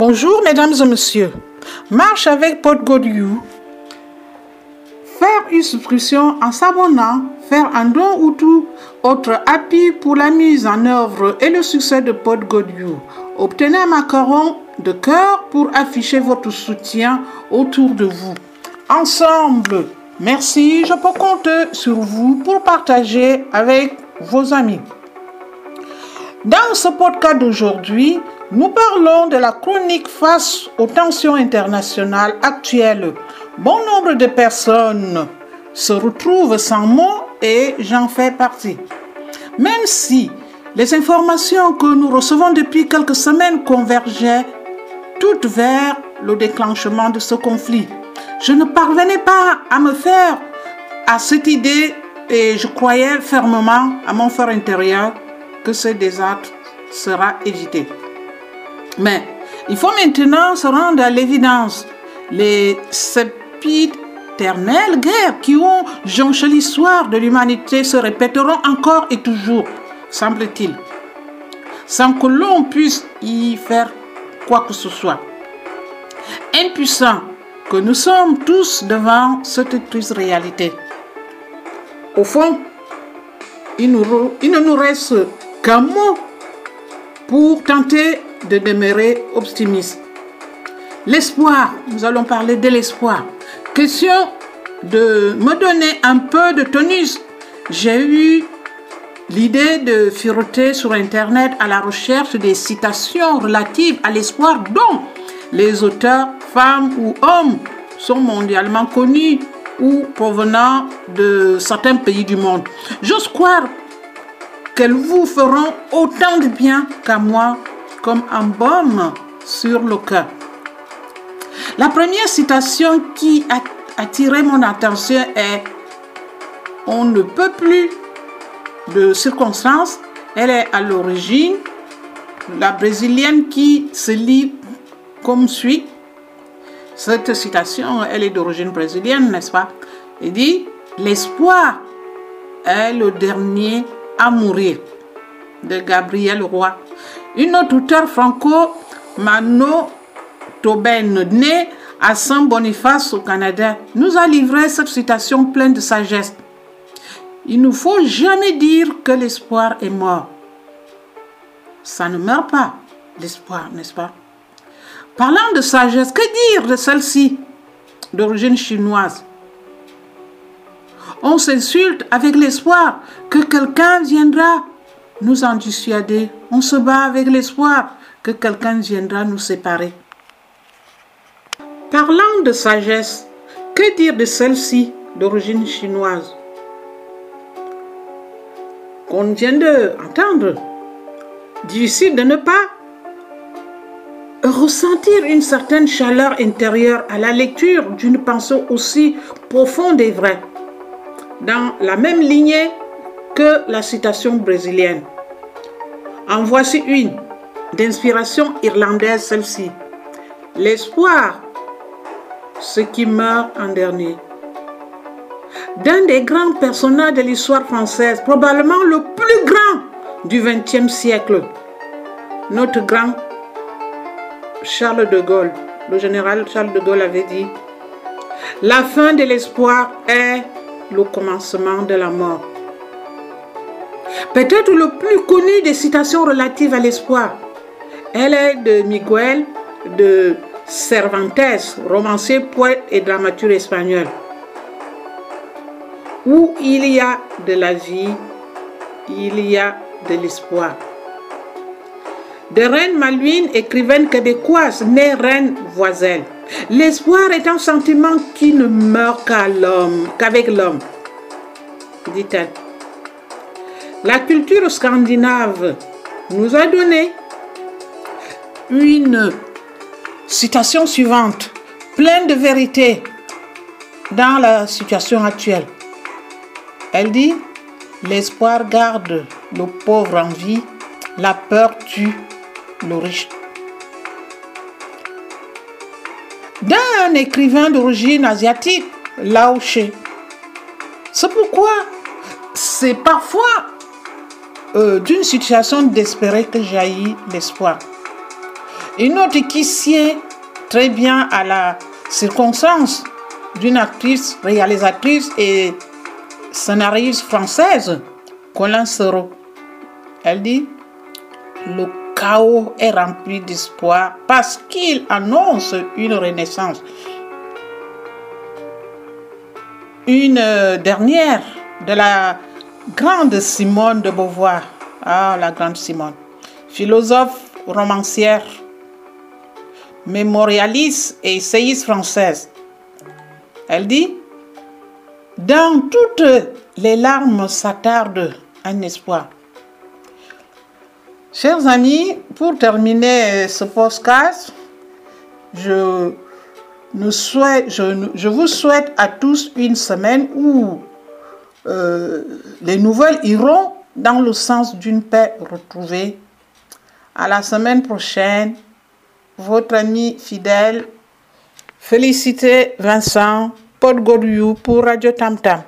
Bonjour mesdames et messieurs. Marche avec PodGodYou. Faire une subscription en s'abonnant, faire un don ou tout autre appui pour la mise en œuvre et le succès de PodGodYou. Obtenez un macaron de cœur pour afficher votre soutien autour de vous. Ensemble, merci, je peux compter sur vous pour partager avec vos amis. Dans ce podcast d'aujourd'hui, nous parlons de la chronique face aux tensions internationales actuelles. Bon nombre de personnes se retrouvent sans mots et j'en fais partie. Même si les informations que nous recevons depuis quelques semaines convergeaient toutes vers le déclenchement de ce conflit, je ne parvenais pas à me faire à cette idée et je croyais fermement à mon fort intérieur que ce désastre sera évité. Mais il faut maintenant se rendre à l'évidence. Les sempiternelles guerres qui ont jonché l'histoire de l'humanité se répéteront encore et toujours, semble-t-il, sans que l'on puisse y faire quoi que ce soit. Impuissants que nous sommes tous devant cette triste réalité. Au fond, il ne nous reste qu'un mot pour tenter de demeurer optimiste? L'espoir, nous allons parler de l'espoir. Question de me donner un peu de tonus. J'ai eu l'idée de fureter sur Internet à la recherche des citations relatives à l'espoir dont les auteurs, femmes ou hommes, sont mondialement connus ou provenant de certains pays du monde. J'ose croire qu'elles vous feront autant de bien qu'à moi comme un baume sur le cœur. La première citation qui a attiré mon attention est On ne peut plus de circonstances. Elle est à l'origine la brésilienne qui se lit comme suit. Cette citation, elle est d'origine brésilienne, n'est-ce pas? Elle dit L'espoir est le dernier mourir de Gabriel Roy. Une autre auteure franco-mano Tauben, née à Saint-Boniface au Canada, nous a livré cette citation pleine de sagesse. Il ne faut jamais dire que l'espoir est mort. Ça ne meurt pas, l'espoir, n'est-ce pas? Parlant de sagesse, que dire de celle-ci, d'origine chinoise? On s'insulte avec l'espoir que quelqu'un viendra nous en dissuader. On se bat avec l'espoir que quelqu'un viendra nous séparer. Parlant de sagesse, que dire de celle-ci d'origine chinoise? Qu'on vient d'entendre Difficile de ne pas ressentir une certaine chaleur intérieure à la lecture d'une pensée aussi profonde et vraie. Dans la même lignée que la citation brésilienne. En voici une, d'inspiration irlandaise celle-ci. L'espoir, ce qui meurt en dernier. D'un des grands personnages de l'histoire française, probablement le plus grand du XXe siècle, notre grand Charles de Gaulle, le général Charles de Gaulle avait dit, la fin de l'espoir est le commencement de la mort. Peut-être le plus connu des citations relatives à l'espoir. Elle est de Miguel de Cervantes, romancier, poète et dramaturge espagnol. Où il y a de la vie, il y a de l'espoir. De Reine Malouine, écrivaine québécoise, née Reine Voiselle. L'espoir est un sentiment qui ne meurt qu'avec l'homme, dit-elle. La culture scandinave nous a donné une citation suivante, pleine de vérité dans la situation actuelle. Elle dit, l'espoir garde le pauvre en vie, la peur tue le riche. D'un écrivain d'origine asiatique, Lao She. C'est pourquoi c'est parfois euh, d'une situation désespérée que jaillit l'espoir. Une autre qui sied très bien à la circonstance d'une actrice, réalisatrice et scénariste française, Colin Serrault. Elle dit Le chaos est rempli d'espoir parce qu'il annonce une renaissance. Une dernière de la grande Simone de Beauvoir. Ah, la grande Simone. Philosophe, romancière, mémorialiste et essayiste française. Elle dit Dans toutes les larmes s'attarde un espoir. Chers amis, pour terminer ce podcast, je, vous souhaite à tous une semaine où euh, les nouvelles iront dans le sens d'une paix retrouvée. À la semaine prochaine, votre ami fidèle, félicité Vincent Paul Goriou pour Radio Tam Tam.